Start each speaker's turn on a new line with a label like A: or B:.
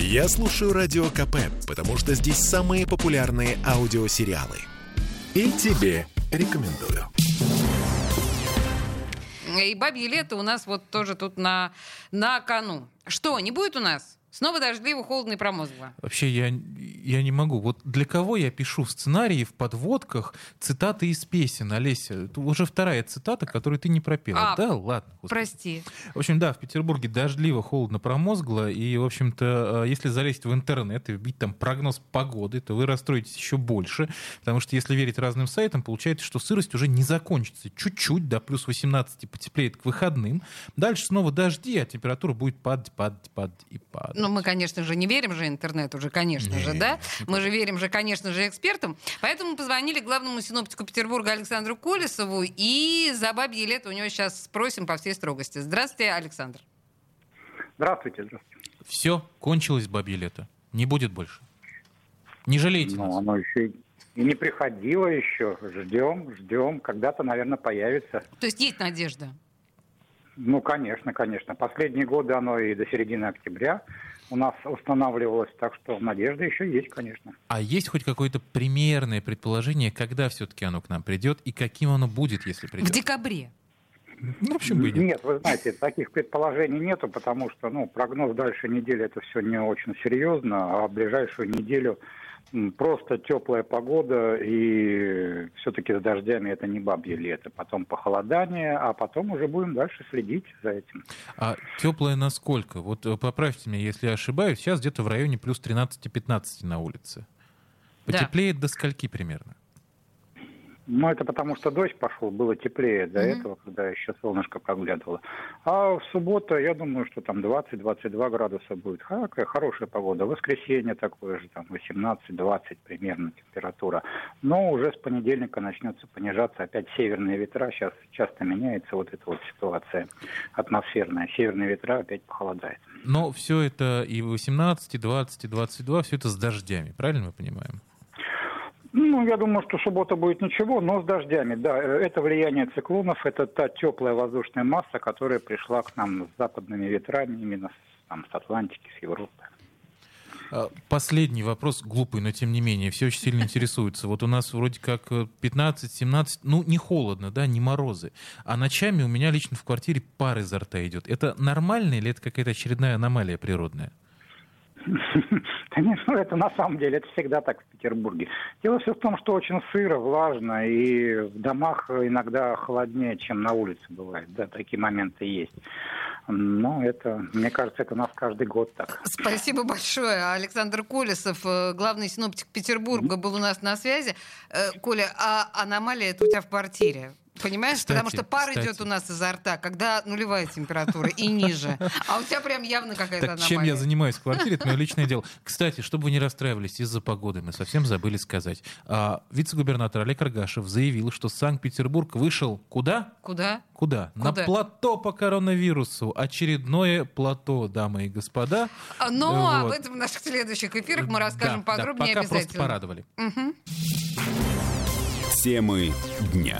A: Я слушаю Радио КП, потому что здесь самые популярные аудиосериалы. И тебе рекомендую.
B: И бабье лето у нас вот тоже тут на, на кону. Что, не будет у нас? Снова дождливо, холодно и промозгло.
C: Вообще, я, я не могу. Вот для кого я пишу в сценарии, в подводках цитаты из песен, Олеся? Это уже вторая цитата, которую ты не пропела.
B: А,
C: да, ладно. господи.
B: Прости.
C: В общем, да, в Петербурге дождливо, холодно, промозгло. И, в общем-то, э, если залезть в интернет и вбить там прогноз погоды, то вы расстроитесь еще больше. Потому что, если верить разным сайтам, получается, что сырость уже не закончится. Чуть-чуть, до плюс 18 потеплеет к выходным. Дальше снова дожди, а температура будет падать, падать, падать и падать.
B: Ну, мы, конечно же, не верим же интернету уже, конечно же,
C: Не,
B: да? Мы же верим же, конечно же, экспертам. Поэтому позвонили главному синоптику Петербурга Александру Колесову и за бабье лето у него сейчас спросим по всей строгости. Здравствуйте, Александр.
D: Здравствуйте, здравствуйте.
C: Все, кончилось бабье лето. Не будет больше. Не жалейте
D: Ну,
C: нас.
D: оно еще и не приходило еще. Ждем, ждем. Когда-то, наверное, появится.
B: То есть есть надежда?
D: Ну, конечно, конечно. Последние годы оно и до середины октября у нас устанавливалось, так что надежда еще есть, конечно.
C: А есть хоть какое-то примерное предположение, когда все-таки оно к нам придет и каким оно будет, если
B: В
C: придет?
B: декабре.
C: Ну, в общем, бы нет.
D: Нет, вы знаете, таких предположений нету, потому что ну, прогноз дальше недели это все не очень серьезно, а в ближайшую неделю просто теплая погода и все-таки с дождями это не бабье лето. Потом похолодание, а потом уже будем дальше следить за этим.
C: А теплое насколько? Вот э, поправьте меня, если я ошибаюсь, сейчас где-то в районе плюс 13-15 на улице.
B: Да.
C: Потеплеет до скольки примерно?
D: Ну, это потому что дождь пошел, было теплее до
B: Мгм.
D: этого, когда еще солнышко проглядывало. А в субботу, я думаю, что там 20-22 градуса будет. Какая хорошая погода. В воскресенье такое же, там 18-20 примерно температура. Но уже с понедельника начнется понижаться опять северные ветра. Сейчас часто меняется вот эта вот ситуация атмосферная. Северные ветра опять похолодает.
C: Но все это и 18, и 20, и 22, все это с дождями, правильно мы понимаем?
D: Ну, я думаю, что суббота будет ничего, но с дождями. Да, э, это влияние циклонов, это та теплая воздушная масса, которая пришла к нам с западными ветрами, именно с, там, с Атлантики, с Европы.
C: А, Последний вопрос, глупый, но тем не менее, все очень сильно интересуются. Вот у нас вроде как э, 15-17, ну не холодно, да, не морозы. А ночами у меня лично в квартире пар изо рта идет. Это нормально или это какая-то очередная аномалия природная?
D: Да нет, ну, это на самом деле, это всегда так в Петербурге. Дело все в том, что очень сыро, влажно, и в домах иногда холоднее, чем на улице бывает. Да, такие моменты есть. Но это, мне кажется, это у нас каждый год так.
B: Спасибо большое. Александр Колесов, э, главный синоптик Петербурга, был у нас на связи. Э, Коля, а аномалия это у тебя в квартире? Понимаешь?
C: Кстати,
B: Потому что пар
C: кстати.
B: идет у нас изо рта, когда нулевая температура и ниже. А у тебя прям явно какая-то
C: Так
B: аномалия.
C: чем я занимаюсь в квартире, это мое личное дело. Кстати, чтобы вы не расстраивались из-за погоды, мы совсем забыли сказать. А, вице-губернатор Олег Аргашев заявил, что Санкт-Петербург вышел куда?
B: Куда?
C: Куда? На плато по коронавирусу. Очередное плато, дамы и господа.
B: А, Но об
C: Вот.
B: этом в наших следующих эфирах мы расскажем
C: Да, да,
B: подробнее
C: пока просто
B: обязательно.
C: порадовали.
B: Мгм.
A: Темы дня.